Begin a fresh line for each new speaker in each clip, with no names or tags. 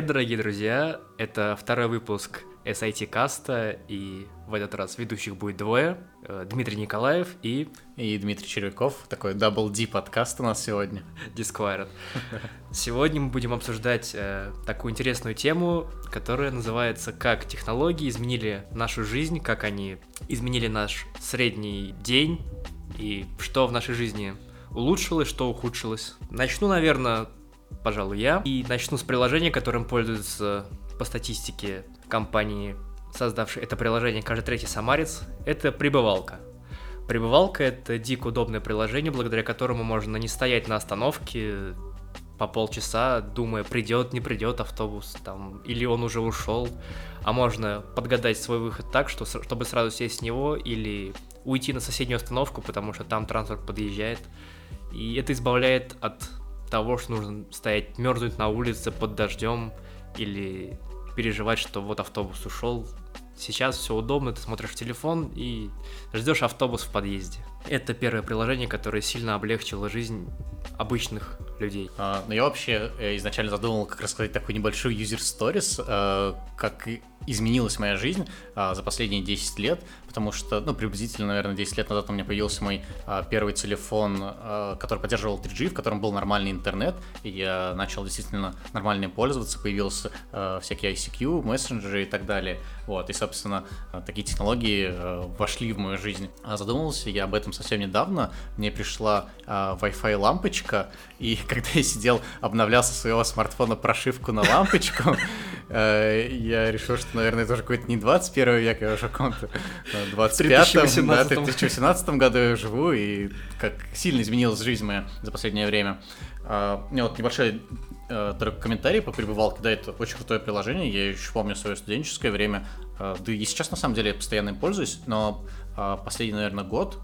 Привет, дорогие друзья! Это второй выпуск SIT Каста, и в этот раз ведущих будет двое. Э, Дмитрий Николаев и...
И Дмитрий Червяков, такой Double D подкаст у нас сегодня.
Disquired. Сегодня мы будем обсуждать э, такую интересную тему, которая называется «Как технологии изменили нашу жизнь, как они изменили наш средний день, и что в нашей жизни улучшилось, что ухудшилось». Начну, наверное, пожалуй, я. И начну с приложения, которым пользуются по статистике компании, создавшей это приложение каждый третий самарец. Это прибывалка. Прибывалка — это дико удобное приложение, благодаря которому можно не стоять на остановке по полчаса, думая, придет, не придет автобус, там, или он уже ушел, а можно подгадать свой выход так, что, чтобы сразу сесть с него или уйти на соседнюю остановку, потому что там транспорт подъезжает. И это избавляет от того, что нужно стоять, мерзнуть на улице под дождем или переживать, что вот автобус ушел. Сейчас все удобно, ты смотришь в телефон и ждешь автобус в подъезде. Это первое приложение, которое сильно облегчило жизнь обычных людей.
А, ну, я вообще э, изначально задумал как рассказать такой небольшой user stories, э, как изменилась моя жизнь а, за последние 10 лет, потому что, ну, приблизительно, наверное, 10 лет назад у меня появился мой а, первый телефон, а, который поддерживал 3G, в котором был нормальный интернет, и я начал действительно нормально им пользоваться, появился а, всякие ICQ, мессенджеры и так далее, вот, и, собственно, такие технологии а, вошли в мою жизнь. А задумался я об этом совсем недавно, мне пришла а, Wi-Fi лампочка, и когда я сидел, обновлял со своего смартфона прошивку на лампочку, э, я решил, что, наверное, это уже какой-то не 21 век, а уже каком-то 25-м, да, в 2018 году я живу, и как сильно изменилась жизнь моя за последнее время. Uh, у меня вот небольшой uh, только комментарий по прибывалке, да, это очень крутое приложение, я еще помню свое студенческое время, uh, да и сейчас на самом деле я постоянно им пользуюсь, но последний, наверное, год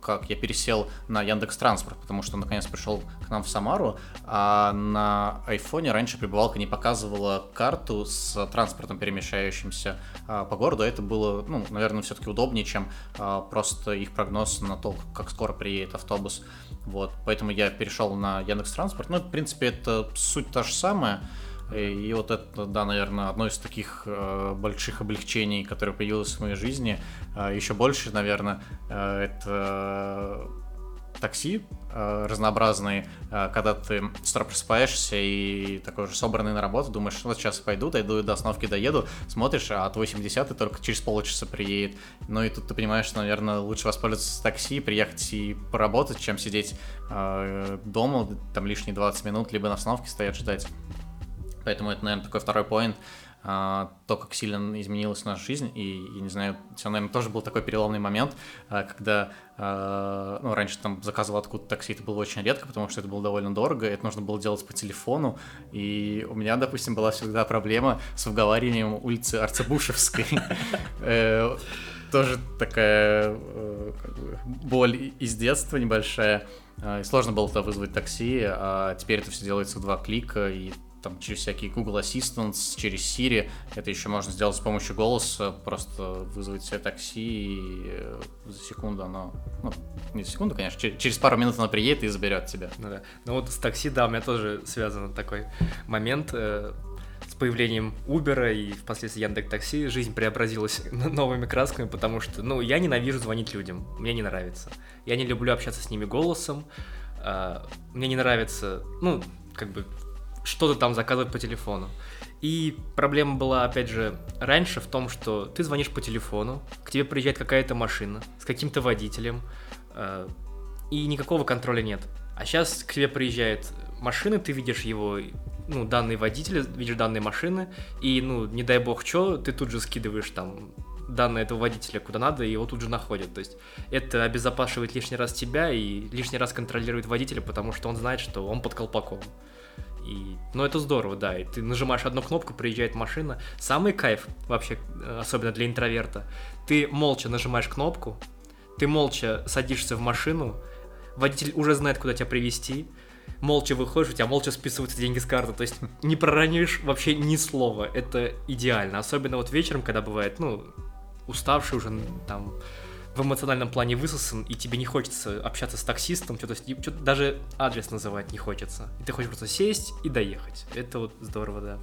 как я пересел на Яндекс Транспорт, потому что наконец пришел к нам в Самару, а на айфоне раньше прибывалка не показывала карту с транспортом, перемещающимся а, по городу. Это было, ну, наверное, все-таки удобнее, чем а, просто их прогноз на то, как скоро приедет автобус. Вот, поэтому я перешел на Яндекс Транспорт. Ну, в принципе, это суть та же самая. И вот это, да, наверное, одно из таких э, больших облегчений, которое появилось в моей жизни. Э, еще больше, наверное, э, это такси э, разнообразные, э, когда ты с утра просыпаешься и такой же собранный на работу, думаешь, вот сейчас пойду, дойду до остановки, доеду, смотришь, а от 80 только через полчаса приедет. Ну и тут ты понимаешь, что, наверное, лучше воспользоваться такси, приехать и поработать, чем сидеть э, дома, там лишние 20 минут, либо на остановке стоять ждать. Поэтому это, наверное, такой второй поинт, а, то, как сильно изменилась наша жизнь, и, я не знаю, все, наверное, тоже был такой переломный момент, а, когда, а, ну, раньше там заказывал откуда такси, это было очень редко, потому что это было довольно дорого, это нужно было делать по телефону, и у меня, допустим, была всегда проблема с выговариванием улицы Арцебушевской. Э, тоже такая э, боль из детства небольшая. Сложно было тогда вызвать такси, а теперь это все делается в два клика, и там через всякие Google Assistant, через Siri. Это еще можно сделать с помощью голоса, просто вызвать себе такси и э, за секунду оно, ну, не за секунду, конечно, через пару минут оно приедет и заберет тебя.
Ну, да. ну вот с такси, да, у меня тоже связан такой момент э, с появлением Uber и впоследствии Яндекс Такси жизнь преобразилась новыми красками, потому что, ну, я ненавижу звонить людям, мне не нравится. Я не люблю общаться с ними голосом, э, мне не нравится, ну, как бы что-то там заказывать по телефону. И проблема была, опять же, раньше в том, что ты звонишь по телефону, к тебе приезжает какая-то машина с каким-то водителем, э, и никакого контроля нет. А сейчас к тебе приезжает машина, ты видишь его, ну, данные водителя, видишь данные машины, и, ну, не дай бог что, ты тут же скидываешь там данные этого водителя куда надо, и его тут же находят. То есть это обезопасивает лишний раз тебя и лишний раз контролирует водителя, потому что он знает, что он под колпаком. И, ну, это здорово, да. И ты нажимаешь одну кнопку, приезжает машина. Самый кайф вообще, э, особенно для интроверта, ты молча нажимаешь кнопку, ты молча садишься в машину, водитель уже знает, куда тебя привезти, молча выходишь, у тебя молча списываются деньги с карты, то есть не проронишь вообще ни слова, это идеально, особенно вот вечером, когда бывает, ну, уставший уже там в эмоциональном плане высосан, и тебе не хочется общаться с таксистом, что-то, что даже адрес называть не хочется. И ты хочешь просто сесть и доехать. Это вот здорово, да.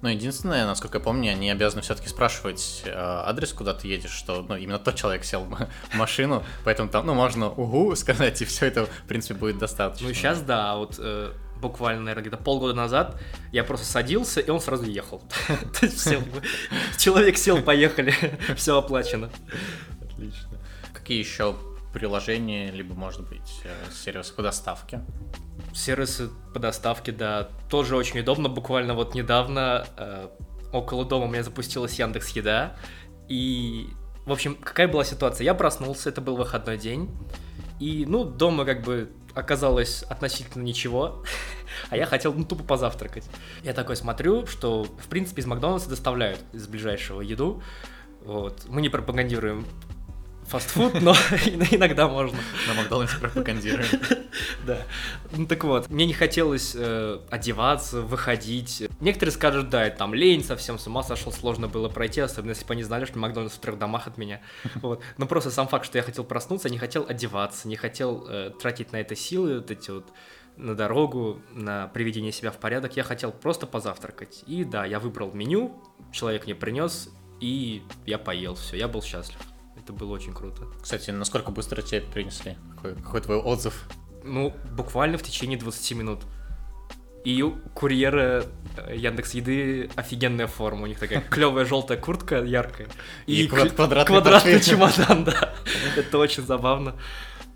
Ну, единственное, насколько я помню, они обязаны все-таки спрашивать э, адрес, куда ты едешь, что ну, именно тот человек сел в машину, поэтому там, ну, можно угу сказать, и все это, в принципе, будет достаточно.
Ну, сейчас да, а вот э, буквально, наверное, где-то полгода назад я просто садился, и он сразу ехал. Человек сел, поехали, все оплачено.
Какие еще приложения, либо, может быть, э, сервисы по доставке?
Сервисы по доставке, да, тоже очень удобно. Буквально вот недавно э, около дома у меня запустилась Яндекс Еда. И, в общем, какая была ситуация? Я проснулся, это был выходной день. И, ну, дома как бы оказалось относительно ничего, а я хотел, ну, тупо позавтракать. Я такой смотрю, что, в принципе, из Макдональдса доставляют из ближайшего еду. Вот. Мы не пропагандируем фастфуд, но иногда можно.
На Макдональдсе пропагандируем.
Да. Ну так вот, мне не хотелось э, одеваться, выходить. Некоторые скажут, да, там лень совсем, с ума сошел, сложно было пройти, особенно если бы они знали, что Макдональдс в трех домах от меня. Вот. Но просто сам факт, что я хотел проснуться, не хотел одеваться, не хотел э, тратить на это силы, вот эти вот на дорогу, на приведение себя в порядок. Я хотел просто позавтракать. И да, я выбрал меню, человек мне принес, и я поел все, я был счастлив. Это было очень круто.
Кстати, насколько быстро тебе принесли? Какой, какой твой отзыв?
Ну, буквально в течение 20 минут. И у курьера э, Яндекс Еды офигенная форма. У них такая клевая желтая куртка яркая.
И, и квадратный,
квадратный чемодан, да. Это очень забавно.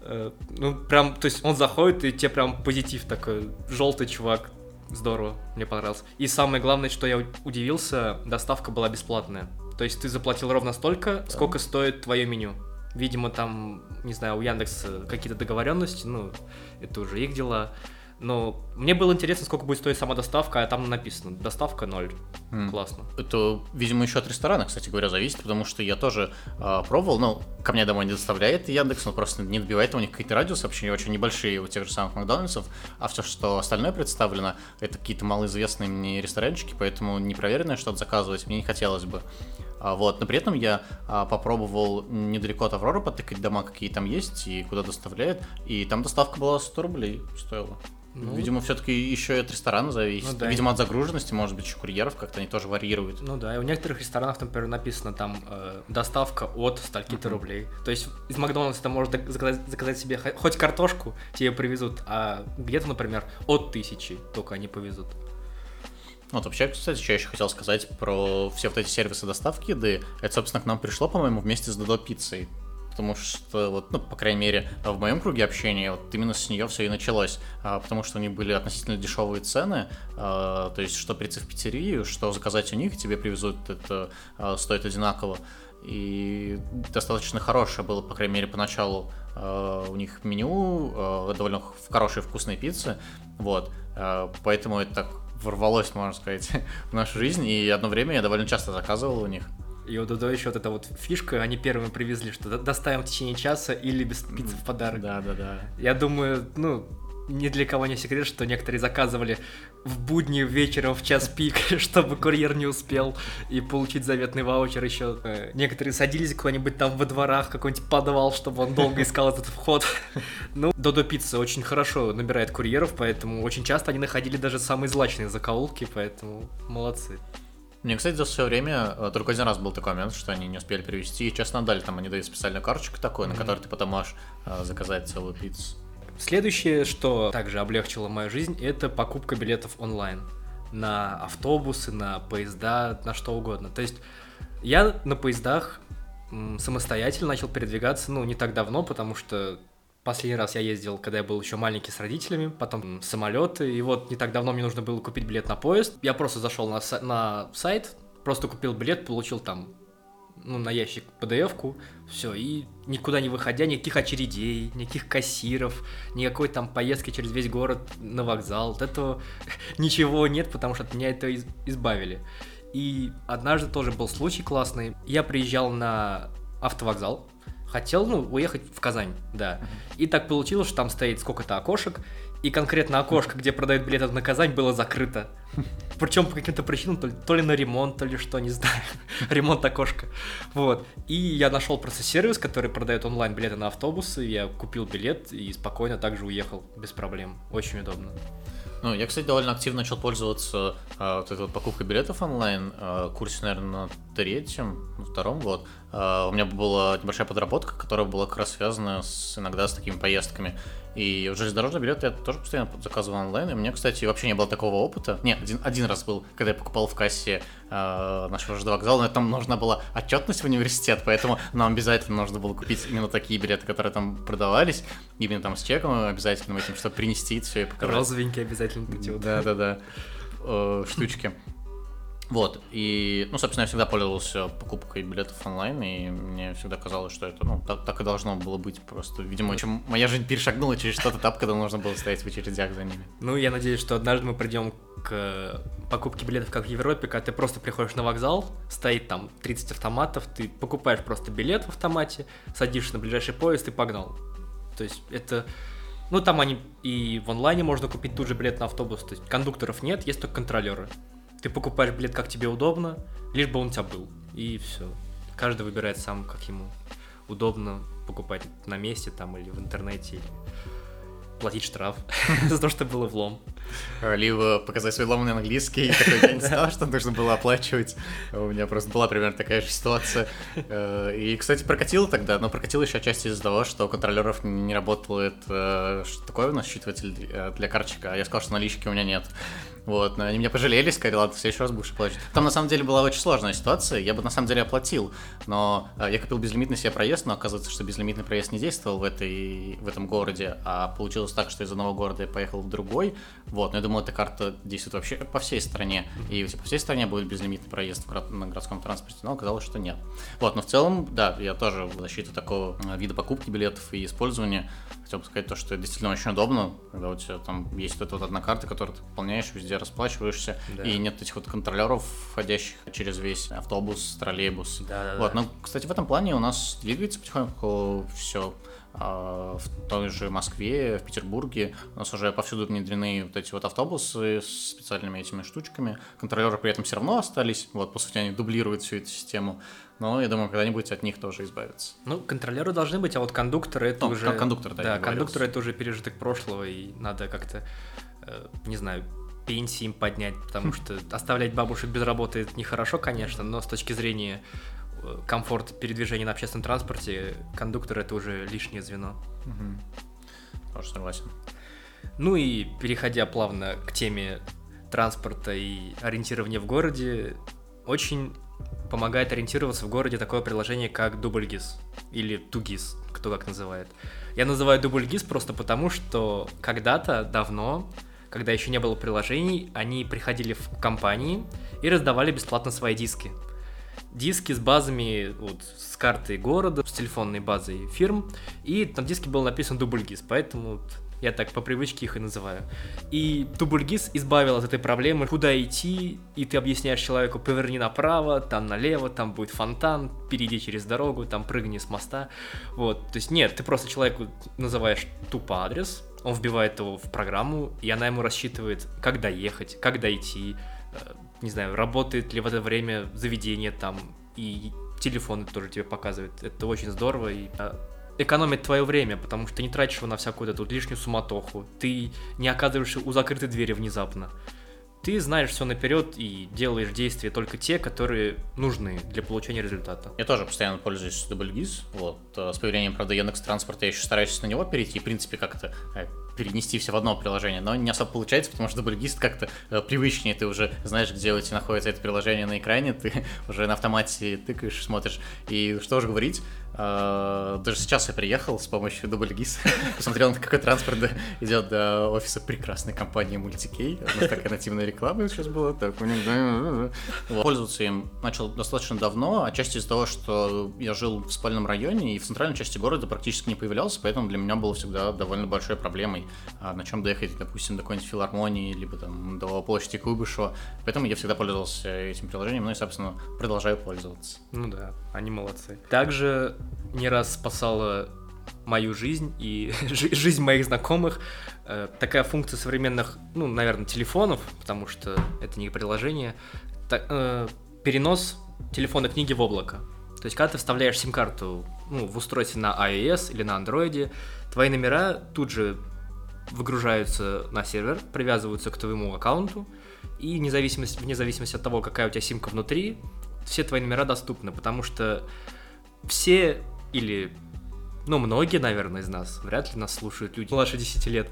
Э, ну, прям, то есть он заходит, и тебе прям позитив такой. Желтый чувак. Здорово, мне понравился. И самое главное, что я удивился, доставка была бесплатная. То есть ты заплатил ровно столько, да. сколько стоит твое меню. Видимо, там, не знаю, у Яндекса какие-то договоренности, ну, это уже их дела. Но мне было интересно, сколько будет стоить сама доставка, а там написано доставка 0. Mm. Классно.
Это, видимо, еще от ресторана, кстати говоря, зависит, потому что я тоже э, пробовал, ну, ко мне домой не доставляет Яндекс, он просто не добивает, у них какие-то радиусы вообще очень небольшие у тех же самых Макдональдсов, а все, что остальное представлено, это какие-то малоизвестные мне ресторанчики, поэтому непроверенное что-то заказывать мне не хотелось бы. А, вот, но при этом я а, попробовал недалеко от Авроры потыкать дома, какие там есть и куда доставляют, и там доставка была 100 рублей стоила. Ну, Видимо, все-таки еще и от ресторана зависит. Ну, да. Видимо, от загруженности, может быть, еще курьеров как-то они тоже варьируют.
Ну да, и у некоторых ресторанов, например, написано там э, доставка от стольки-то uh-huh. рублей. То есть из Макдональдса ты можешь заказать, заказать себе хоть картошку, тебе привезут, а где-то, например, от тысячи только они повезут.
Вот вообще, кстати, что я еще хотел сказать про все вот эти сервисы доставки еды. Это, собственно, к нам пришло, по-моему, вместе с Додо Пиццей. Потому что, вот, ну, по крайней мере, в моем круге общения, вот именно с нее все и началось. А, потому что у них были относительно дешевые цены. А, то есть, что прийти в пиццерию, что заказать у них, тебе привезут, это а, стоит одинаково. И достаточно хорошее было, по крайней мере, поначалу а, у них меню, а, довольно хорошие вкусные пиццы. Вот. А, поэтому это так ворвалось, можно сказать, в нашу жизнь, и одно время я довольно часто заказывал у них.
И вот Додо еще вот эта вот фишка, они первыми привезли, что доставим в течение часа или без пиццы в подарок.
Да, да, да.
Я думаю, ну, ни для кого не секрет, что некоторые заказывали в будни вечером в час пик, чтобы курьер не успел и получить заветный ваучер еще. Э, некоторые садились куда-нибудь там во дворах, какой-нибудь подвал, чтобы он долго искал этот вход. Ну, Додо Пицца очень хорошо набирает курьеров, поэтому очень часто они находили даже самые злачные закоулки, поэтому молодцы.
Мне, кстати, за все время э, только один раз был такой момент, что они не успели привезти, и честно дали, там они дают специальную карточку такую, mm-hmm. на которой ты потом можешь э, заказать целую пиццу.
Следующее, что также облегчило мою жизнь, это покупка билетов онлайн на автобусы, на поезда, на что угодно. То есть я на поездах самостоятельно начал передвигаться, ну, не так давно, потому что последний раз я ездил, когда я был еще маленький с родителями, потом самолеты, и вот не так давно мне нужно было купить билет на поезд. Я просто зашел на, на сайт, просто купил билет, получил там ну, на ящик PDF-ку, все, и никуда не выходя, никаких очередей, никаких кассиров, никакой там поездки через весь город на вокзал, вот этого ничего нет, потому что от меня это избавили. И однажды тоже был случай классный, я приезжал на автовокзал, хотел, ну, уехать в Казань, да, и так получилось, что там стоит сколько-то окошек, и конкретно окошко, где продают билеты на Казань, было закрыто. Причем по каким-то причинам, то ли, то ли на ремонт, то ли что, не знаю. ремонт окошка. Вот. И я нашел просто сервис, который продает онлайн билеты на автобусы. Я купил билет и спокойно также уехал без проблем. Очень удобно.
Ну, я, кстати, довольно активно начал пользоваться э, вот этой вот покупкой билетов онлайн. Э, курсе, наверное, на третьем, на втором год. Э, у меня была небольшая подработка, которая была как раз связана с, иногда с такими поездками. И железнодорожный билет я тоже постоянно заказывал онлайн. И у меня, кстати, вообще не было такого опыта. Нет, один, один раз был, когда я покупал в кассе э, нашего ЖД вокзала, но там нужна была отчетность в университет, поэтому нам обязательно нужно было купить именно такие билеты, которые там продавались, именно там с чеком обязательно этим, чтобы принести все и показать.
Розовенькие обязательно эти вот.
Да-да-да, э, штучки. Вот, и, ну, собственно, я всегда пользовался покупкой билетов онлайн, и мне всегда казалось, что это, ну, так, так и должно было быть просто. Видимо, чем моя жизнь перешагнула через тот этап, когда нужно было стоять в очередях за ними.
Ну, я надеюсь, что однажды мы придем к покупке билетов, как в Европе, когда ты просто приходишь на вокзал, стоит там 30 автоматов, ты покупаешь просто билет в автомате, садишься на ближайший поезд и погнал. То есть это... Ну, там они и в онлайне можно купить тут же билет на автобус, то есть кондукторов нет, есть только контролеры. Ты покупаешь билет, как тебе удобно, лишь бы он у тебя был. И все. Каждый выбирает сам, как ему удобно покупать на месте там или в интернете, или платить штраф за то, что было влом.
Либо показать свой ломанный английский, такой, я не знал, что нужно было оплачивать. У меня просто была примерно такая же ситуация. Э, и, кстати, прокатило тогда, но прокатило еще отчасти из-за того, что у контролеров не работает, э, такое у нас считыватель э, для карточка, а я сказал, что налички у меня нет. Вот, но они меня пожалели, сказали, ладно, в следующий раз будешь оплачивать. Там на самом деле была очень сложная ситуация, я бы на самом деле оплатил, но э, я купил безлимитный себе проезд, но оказывается, что безлимитный проезд не действовал в, этой, в этом городе, а получилось так, что из одного города я поехал в другой, вот, но я думал, эта карта действует вообще по всей стране, и по всей стране будет безлимитный проезд на городском транспорте, но оказалось, что нет. Вот, но в целом, да, я тоже в защиту такого э, вида покупки билетов и использования хотел бы сказать то, что это действительно очень удобно, когда у тебя там есть вот эта вот одна карта, которую ты пополняешь, везде расплачиваешься, да. и нет этих вот контролеров, входящих через весь автобус, троллейбус. Да, да, вот, да. но, кстати, в этом плане у нас двигается потихоньку все а, в той же Москве, в Петербурге у нас уже повсюду внедрены вот эти вот автобусы с специальными этими штучками. Контролеры при этом все равно остались, вот, по сути, они дублируют всю эту систему. Но я думаю, когда-нибудь от них тоже избавиться.
Ну, контролеры должны быть, а вот кондукторы это ну, уже...
Кондуктор, да,
Да, кондукторы это уже пережиток прошлого, и надо как-то, э, не знаю, пенсии им поднять, потому что оставлять бабушек без работы это нехорошо, конечно, но с точки зрения э, комфорта передвижения на общественном транспорте, кондуктор это уже лишнее звено.
Угу. Тоже согласен.
Ну и переходя плавно к теме транспорта и ориентирования в городе, очень помогает ориентироваться в городе такое приложение, как Дубльгиз или Тугиз, кто как называет. Я называю Дубльгиз просто потому, что когда-то давно, когда еще не было приложений, они приходили в компании и раздавали бесплатно свои диски. Диски с базами, вот, с картой города, с телефонной базой фирм, и на диске был написан Дубльгиз, поэтому я так по привычке их и называю. И Тубульгиз избавил от этой проблемы, куда идти, и ты объясняешь человеку, поверни направо, там налево, там будет фонтан, перейди через дорогу, там прыгни с моста. Вот, то есть нет, ты просто человеку называешь тупо адрес, он вбивает его в программу, и она ему рассчитывает, как доехать, как дойти, э, не знаю, работает ли в это время заведение там, и телефон тоже тебе показывает. Это очень здорово, и э, экономит твое время, потому что ты не тратишь его на всякую эту лишнюю суматоху, ты не оказываешься у закрытой двери внезапно. Ты знаешь все наперед и делаешь действия только те, которые нужны для получения результата.
Я тоже постоянно пользуюсь DoubleGIS. Вот. Э, с появлением, правда, Яндекс Транспорта я еще стараюсь на него перейти. В принципе, как-то э, перенести все в одно приложение, но не особо получается, потому что дубльгист как-то э, привычнее, ты уже знаешь, где у тебя находится это приложение на экране, ты уже на автомате тыкаешь, смотришь, и что же говорить, даже сейчас я приехал с помощью дубльгиз, посмотрел, какой транспорт идет до офиса прекрасной компании Multicay, у нас такая нативная реклама сейчас была, так, пользоваться им начал достаточно давно, отчасти из-за того, что я жил в спальном районе и в центральной части города практически не появлялся, поэтому для меня было всегда довольно большой проблемой а на чем доехать, допустим, до какой-нибудь филармонии, либо там до площади Куйбышева. Поэтому я всегда пользовался этим приложением, ну и, собственно, продолжаю пользоваться.
Ну да, они молодцы. Также не раз спасало мою жизнь и жизнь моих знакомых. Э, такая функция современных, ну, наверное, телефонов, потому что это не приложение, э, перенос телефона книги в облако. То есть, когда ты вставляешь сим-карту ну, в устройстве на iOS или на Android, твои номера тут же выгружаются на сервер, привязываются к твоему аккаунту, и вне зависимости, вне зависимости от того, какая у тебя симка внутри, все твои номера доступны, потому что все или, ну, многие, наверное, из нас, вряд ли нас слушают люди младше 10 лет,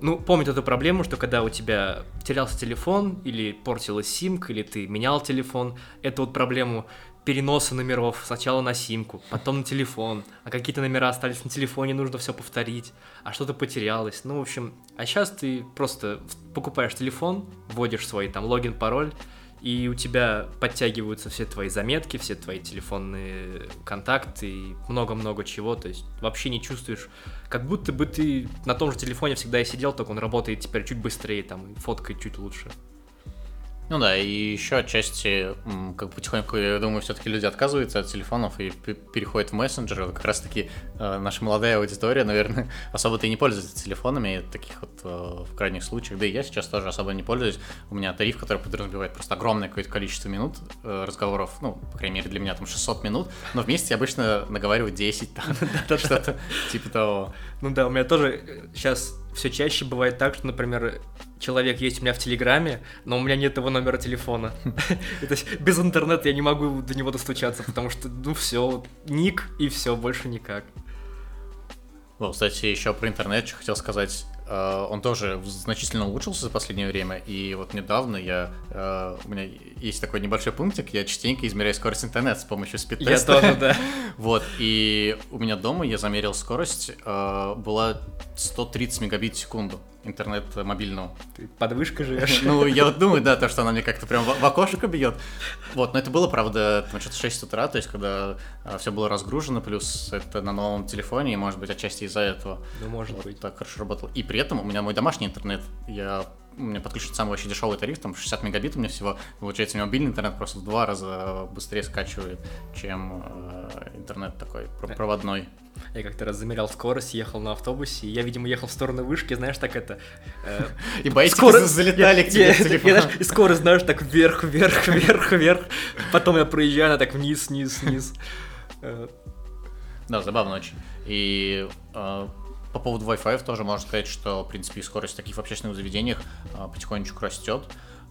ну, помнят эту проблему, что когда у тебя терялся телефон, или портилась симка, или ты менял телефон, эту вот проблему переноса номеров сначала на симку, потом на телефон, а какие-то номера остались на телефоне, нужно все повторить, а что-то потерялось. Ну, в общем, а сейчас ты просто покупаешь телефон, вводишь свой там логин, пароль, и у тебя подтягиваются все твои заметки, все твои телефонные контакты и много-много чего, то есть вообще не чувствуешь, как будто бы ты на том же телефоне всегда и сидел, только он работает теперь чуть быстрее, там, и фоткает чуть лучше.
Ну да, и еще отчасти, как потихоньку, я думаю, все-таки люди отказываются от телефонов и переходят в мессенджеры. Вот как раз-таки э, наша молодая аудитория, наверное, особо-то и не пользуется телефонами, таких вот э, в крайних случаях. Да и я сейчас тоже особо не пользуюсь. У меня тариф, который подразумевает просто огромное какое-то количество минут э, разговоров, ну, по крайней мере, для меня там 600 минут, но вместе я обычно наговариваю 10, там, что-то типа того.
Ну да, у меня тоже сейчас все чаще бывает так, что, например, человек есть у меня в Телеграме, но у меня нет его номера телефона. То есть без интернета я не могу до него достучаться, потому что, ну все, ник и все, больше никак.
Ну, кстати, еще про интернет что хотел сказать. Э, он тоже значительно улучшился за последнее время, и вот недавно я, э, у меня есть такой небольшой пунктик, я частенько измеряю скорость интернета с помощью спид-теста.
Я тоже, да.
Вот, и у меня дома я замерил скорость, э, была 130 мегабит в секунду интернет мобильного.
Ты под вышкой живешь?
Ну, я вот думаю, да, то, что она мне как-то прям в, окошко бьет. Вот, но это было, правда, там что-то 6 утра, то есть, когда а, все было разгружено, плюс это на новом телефоне, и, может быть, отчасти из-за этого.
Ну, может быть.
Так хорошо работало. И при этом у меня мой домашний интернет, я у меня подключен самый вообще дешевый тариф, там 60 мегабит у меня всего. Получается, у меня мобильный интернет просто в два раза быстрее скачивает, чем э, интернет такой проводной.
Я как-то раз замерял скорость, ехал на автобусе, и я, видимо, ехал в сторону вышки, знаешь, так это...
Э, и боитесь, скорость залетали к тебе
И скорость, знаешь, так вверх, вверх, вверх, вверх. Потом я проезжаю, она так вниз, вниз, вниз.
Э. Да, забавно очень. И э, по поводу Wi-Fi тоже можно сказать, что, в принципе, скорость таких в общественных заведениях потихонечку растет.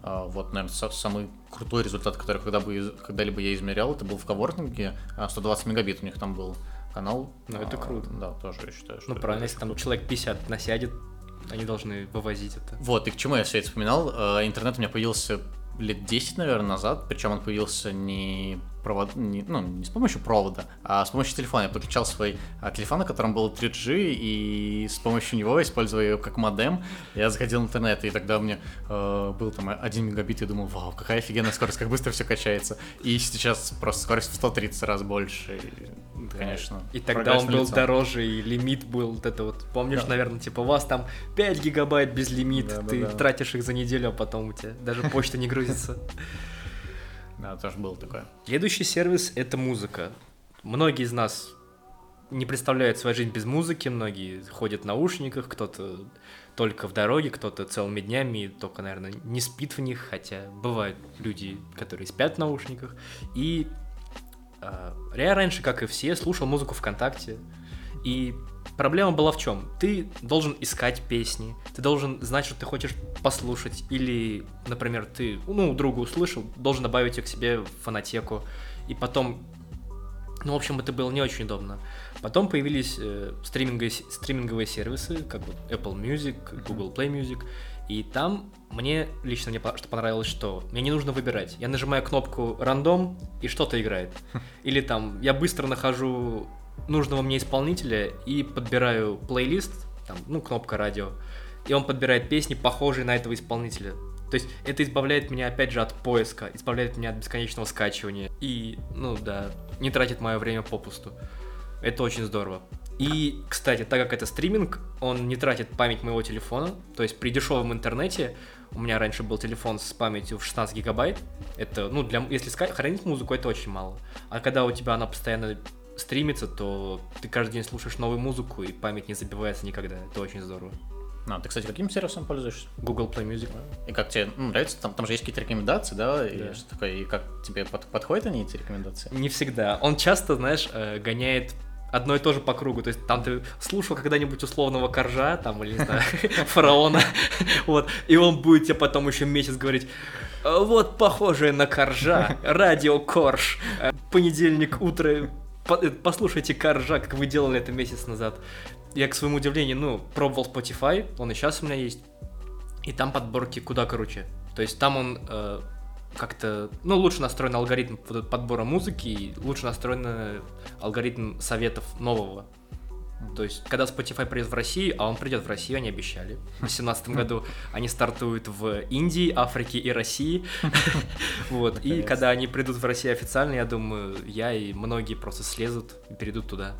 Вот, наверное, самый крутой результат, который когда бы, когда-либо я измерял, это был в коворкинге, 120 мегабит у них там был канал.
Ну, это а, круто.
Да, тоже я считаю,
что... Ну, правильно, если там человек 50 насядет, они должны вывозить это.
Вот, и к чему я все это вспоминал? Э, интернет у меня появился лет 10, наверное, назад, причем он появился не провод, не, ну, не с помощью провода, а с помощью телефона. Я подключал свой а, телефон, на котором был 3G, и с помощью него, используя его как модем, я заходил в интернет, и тогда у меня э, был там 1 мегабит, и думал, вау, какая офигенная скорость, как быстро все качается. И сейчас просто скорость в 130 раз больше. И, да. конечно.
И тогда он был лицом. дороже, и лимит был вот это вот, помнишь, да. наверное, типа у вас там 5 гигабайт без лимита, да, ты да, да. тратишь их за неделю, а потом у тебя даже почта не грузится.
Да, тоже было такое.
Следующий сервис — это музыка. Многие из нас не представляют свою жизнь без музыки, многие ходят в наушниках, кто-то только в дороге, кто-то целыми днями, только, наверное, не спит в них, хотя бывают люди, которые спят в наушниках. И э, я раньше, как и все, слушал музыку ВКонтакте, и проблема была в чем? Ты должен искать песни, ты должен знать, что ты хочешь послушать, или, например, ты, ну, друга услышал, должен добавить их к себе в фонотеку, и потом, ну, в общем, это было не очень удобно. Потом появились э, стриминговые, стриминговые сервисы, как вот Apple Music, Google Play Music, и там мне лично мне что понравилось, что мне не нужно выбирать. Я нажимаю кнопку рандом, и что-то играет. Или там я быстро нахожу нужного мне исполнителя и подбираю плейлист, там, ну, кнопка радио, и он подбирает песни, похожие на этого исполнителя. То есть это избавляет меня, опять же, от поиска, избавляет меня от бесконечного скачивания. И, ну да, не тратит мое время попусту. Это очень здорово. И, кстати, так как это стриминг, он не тратит память моего телефона. То есть при дешевом интернете у меня раньше был телефон с памятью в 16 гигабайт. Это, ну, для, если хранить музыку, это очень мало. А когда у тебя она постоянно стримится, то ты каждый день слушаешь новую музыку, и память не забивается никогда. Это очень здорово.
А, ты, кстати, каким сервисом пользуешься?
Google Play Music.
И как тебе ну, нравится? Там, там же есть какие-то рекомендации, да? И что такое? И как тебе под, подходят они, эти рекомендации?
Не всегда. Он часто, знаешь, э, гоняет одно и то же по кругу. То есть там ты слушал когда-нибудь условного коржа, там, или не знаю, фараона, вот, и он будет тебе потом еще месяц говорить, вот похожее на коржа, радио Корж, э, понедельник утро, послушайте коржа, как вы делали это месяц назад я, к своему удивлению, ну, пробовал Spotify, он и сейчас у меня есть, и там подборки куда круче. То есть там он э, как-то, ну, лучше настроен алгоритм подбора музыки, и лучше настроен алгоритм советов нового. То есть, когда Spotify придет в Россию, а он придет в Россию, они обещали. В 2018 году они стартуют в Индии, Африке и России. Вот. И когда они придут в Россию официально, я думаю, я и многие просто слезут и перейдут туда.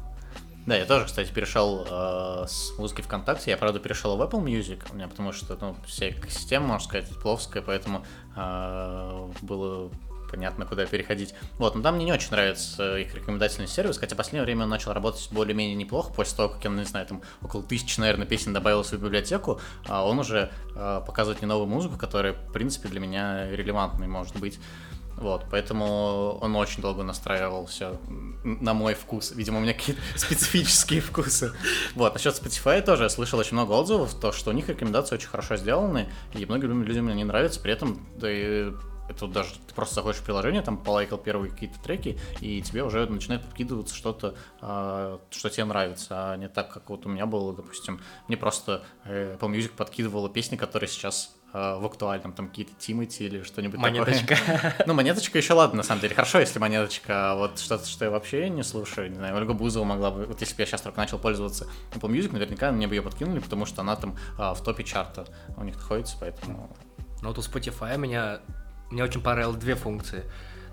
Да, я тоже, кстати, перешел э, с музыки ВКонтакте. Я, правда, перешел в Apple Music, у меня потому что ну, вся экосистема, можно сказать, плоская, поэтому э, было понятно, куда переходить. Вот, но там мне не очень нравится их рекомендательный сервис, хотя в последнее время он начал работать более-менее неплохо, после того, как я, не знаю, там около тысячи, наверное, песен добавил в свою библиотеку, а он уже э, показывает мне новую музыку, которая, в принципе, для меня релевантной может быть. Вот, поэтому он очень долго настраивался на мой вкус. Видимо, у меня какие-то специфические вкусы. Вот, насчет Spotify тоже я слышал очень много отзывов, то, что у них рекомендации очень хорошо сделаны, и многим людям они нравятся, при этом да и это вот даже ты просто заходишь в приложение, там полайкал первые какие-то треки, и тебе уже начинает подкидываться что-то, э, что тебе нравится, а не так, как вот у меня было, допустим, мне просто э, Apple Music подкидывала песни, которые сейчас Э, в актуальном, там какие-то Тимати или что-нибудь
монеточка.
такое. Ну, монеточка еще ладно, на самом деле. Хорошо, если монеточка, а вот что-то, что я вообще не слушаю, не знаю, Ольга Бузова могла бы, вот если бы я сейчас только начал пользоваться Apple Music, наверняка мне бы ее подкинули, потому что она там а, в топе чарта у них находится, поэтому...
Ну, вот у Spotify меня, мне очень понравилось две функции.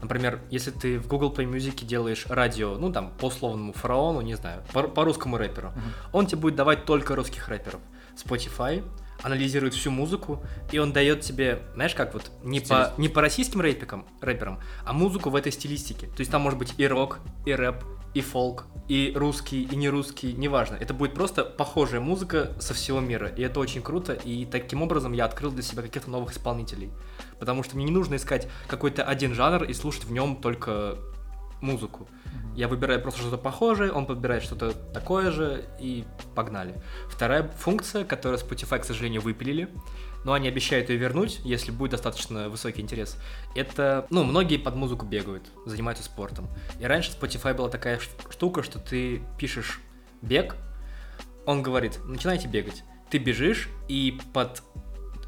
Например, если ты в Google Play Music делаешь радио, ну там по условному фараону, не знаю, по, по русскому рэперу, uh-huh. он тебе будет давать только русских рэперов. Spotify анализирует всю музыку, и он дает тебе, знаешь, как вот, не, по, не по российским рэпикам, рэперам, а музыку в этой стилистике. То есть там может быть и рок, и рэп, и фолк, и русский, и не русский, неважно. Это будет просто похожая музыка со всего мира, и это очень круто, и таким образом я открыл для себя каких-то новых исполнителей. Потому что мне не нужно искать какой-то один жанр и слушать в нем только музыку. Я выбираю просто что-то похожее, он подбирает что-то такое же, и погнали. Вторая функция, которую Spotify, к сожалению, выпилили, но они обещают ее вернуть, если будет достаточно высокий интерес. Это, ну, многие под музыку бегают, занимаются спортом. И раньше Spotify была такая штука, что ты пишешь бег, он говорит, начинайте бегать. Ты бежишь, и под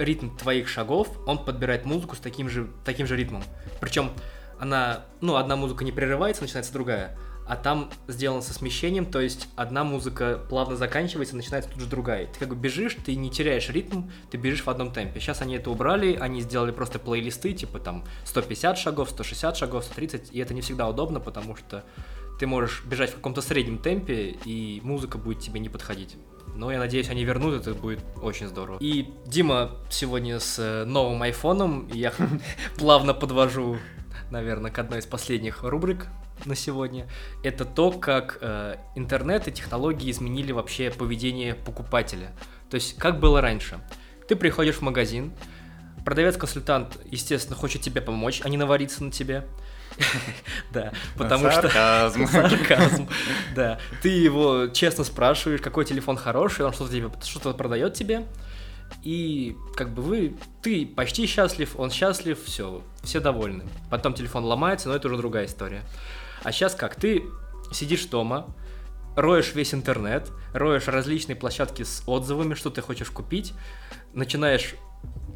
ритм твоих шагов он подбирает музыку с таким же, таким же ритмом. Причем она, ну, одна музыка не прерывается, начинается другая, а там сделано со смещением, то есть одна музыка плавно заканчивается, начинается тут же другая. Ты как бы бежишь, ты не теряешь ритм, ты бежишь в одном темпе. Сейчас они это убрали, они сделали просто плейлисты, типа там 150 шагов, 160 шагов, 130, и это не всегда удобно, потому что ты можешь бежать в каком-то среднем темпе, и музыка будет тебе не подходить. Но я надеюсь, они вернут, это будет очень здорово. И Дима сегодня с э, новым айфоном, я плавно подвожу наверное, к одной из последних рубрик на сегодня. Это то, как э, интернет и технологии изменили вообще поведение покупателя. То есть, как было раньше. Ты приходишь в магазин, продавец-консультант, естественно, хочет тебе помочь, а не навариться на тебе. Да, потому что... Сарказм. Сарказм. Да. Ты его честно спрашиваешь, какой телефон хороший, он что-то тебе что-то продает тебе, и как бы вы, ты почти счастлив, он счастлив, все, все довольны. Потом телефон ломается, но это уже другая история. А сейчас как? Ты сидишь дома, роешь весь интернет, роешь различные площадки с отзывами, что ты хочешь купить, начинаешь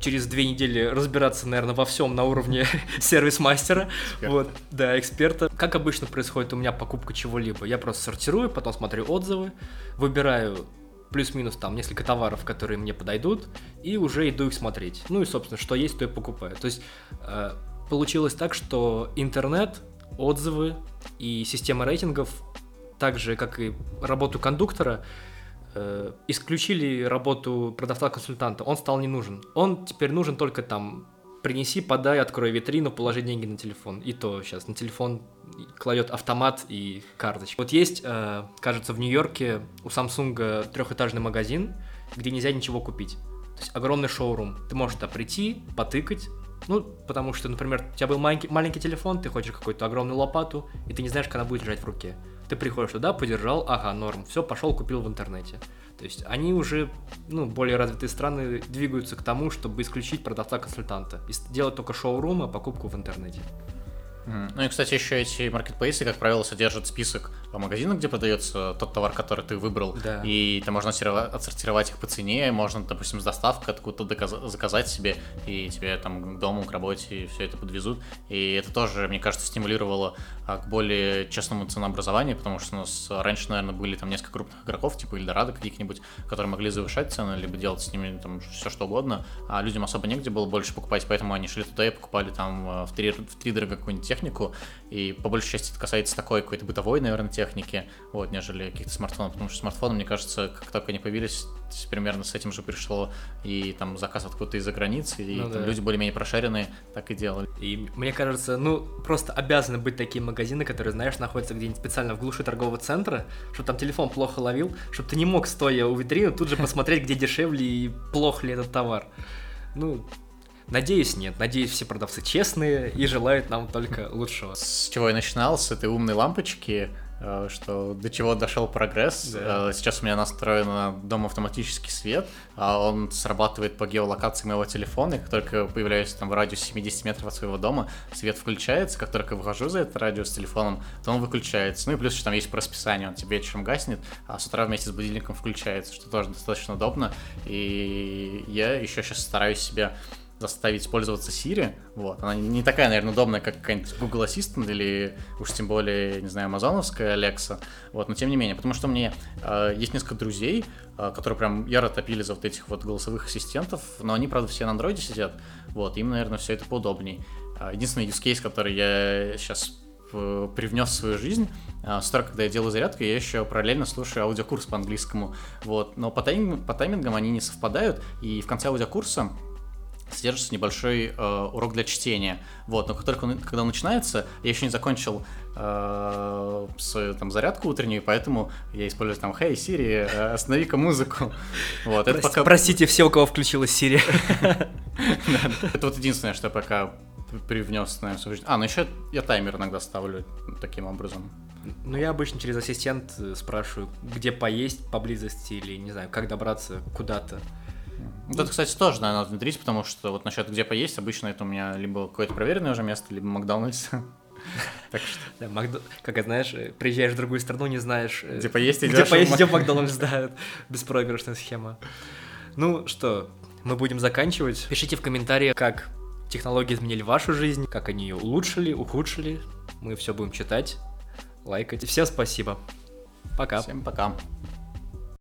через две недели разбираться, наверное, во всем на уровне сервис-мастера. Вот, да, эксперта. Как обычно происходит у меня покупка чего-либо? Я просто сортирую, потом смотрю отзывы, выбираю плюс-минус там несколько товаров, которые мне подойдут, и уже иду их смотреть. Ну и, собственно, что есть, то и покупаю. То есть э, получилось так, что интернет, отзывы и система рейтингов, так же, как и работу кондуктора, э, исключили работу продавца-консультанта. Он стал не нужен. Он теперь нужен только там принеси, подай, открой витрину, положи деньги на телефон. И то сейчас на телефон кладет автомат и карточку. Вот есть, э, кажется, в Нью-Йорке у Samsung трехэтажный магазин, где нельзя ничего купить. То есть огромный шоурум. Ты можешь туда прийти, потыкать, ну, потому что, например, у тебя был маленький, маленький телефон, ты хочешь какую-то огромную лопату, и ты не знаешь, когда она будет лежать в руке. Ты приходишь туда, подержал, ага, норм, все, пошел, купил в интернете. То есть они уже, ну, более развитые страны двигаются к тому, чтобы исключить продавца-консультанта и делать только шоурум, а покупку в интернете.
Ну и, кстати, еще эти маркетплейсы, как правило, содержат список магазинов, где продается тот товар, который ты выбрал. Да. И там можно отсортировать их по цене, можно, допустим, с доставкой откуда-то заказать себе, и тебе там к дому, к работе все это подвезут. И это тоже, мне кажется, стимулировало а, к более честному ценообразованию, потому что у нас раньше, наверное, были там несколько крупных игроков, типа Эльдорадо каких-нибудь, которые могли завышать цены, либо делать с ними там все что угодно, а людям особо негде было больше покупать, поэтому они шли туда и покупали там а, в три, в три дорого какую-нибудь технику, и по большей части это касается такой какой-то бытовой, наверное, техники, вот, нежели каких-то смартфонов, потому что смартфоны, мне кажется, как только они появились, примерно с этим же пришло и там заказ откуда-то из-за границы, и ну, там, да. люди более-менее прошаренные так и делали.
И мне кажется, ну, просто обязаны быть такие магазины, которые, знаешь, находятся где-нибудь специально в глуши торгового центра, чтобы там телефон плохо ловил, чтобы ты не мог, стоя у витрины, тут же посмотреть, где дешевле и плох ли этот товар. Ну, Надеюсь, нет. Надеюсь, все продавцы честные и желают нам только лучшего.
С чего я начинал, с этой умной лампочки, э, что до чего дошел прогресс. Да. Э, сейчас у меня настроен дом автоматический свет, а он срабатывает по геолокации моего телефона, и как только появляюсь там в радиусе 70 метров от своего дома, свет включается, как только выхожу за этот радиус с телефоном, то он выключается. Ну и плюс еще там есть по расписанию, он тебе вечером гаснет, а с утра вместе с будильником включается, что тоже достаточно удобно. И я еще сейчас стараюсь себя заставить пользоваться Siri. Вот. Она не такая, наверное, удобная, как какая-нибудь Google Assistant или уж тем более, не знаю, амазоновская Alexa. Вот. Но тем не менее, потому что меня э, есть несколько друзей, э, которые прям яро топили за вот этих вот голосовых ассистентов, но они, правда, все на андроиде сидят. Вот. Им, наверное, все это поудобней. А, единственный use case, который я сейчас привнес в свою жизнь. С утра, когда я делаю зарядку, я еще параллельно слушаю аудиокурс по английскому. Вот. Но по, тайм, по таймингам они не совпадают, и в конце аудиокурса содержится небольшой э, урок для чтения. Вот, но как только он, когда он начинается, я еще не закончил э, свою там зарядку утреннюю, поэтому я использую там «Hey, Siri, э, останови-ка музыку». Вот,
это пока... Простите все, у кого включилась Siri.
Это вот единственное, что я пока привнес, наверное, в свою жизнь. А, ну еще я таймер иногда ставлю таким образом.
Ну, я обычно через ассистент э, спрашиваю, где поесть поблизости или, не знаю, как добраться куда-то.
Вот это, кстати, тоже, наверное, надо внедрить, потому что вот насчет где поесть, обычно это у меня либо какое-то проверенное уже место, либо Макдональдс.
Так что, да, Макдо... как знаешь, э, приезжаешь в другую страну, не знаешь...
Э, где поесть,
Где поесть, в Макдональдс, да, беспроигрышная схема. Ну что, мы будем заканчивать. Пишите в комментариях, как технологии изменили вашу жизнь, как они ее улучшили, ухудшили. Мы все будем читать, лайкать. Всем спасибо. Пока.
Всем пока.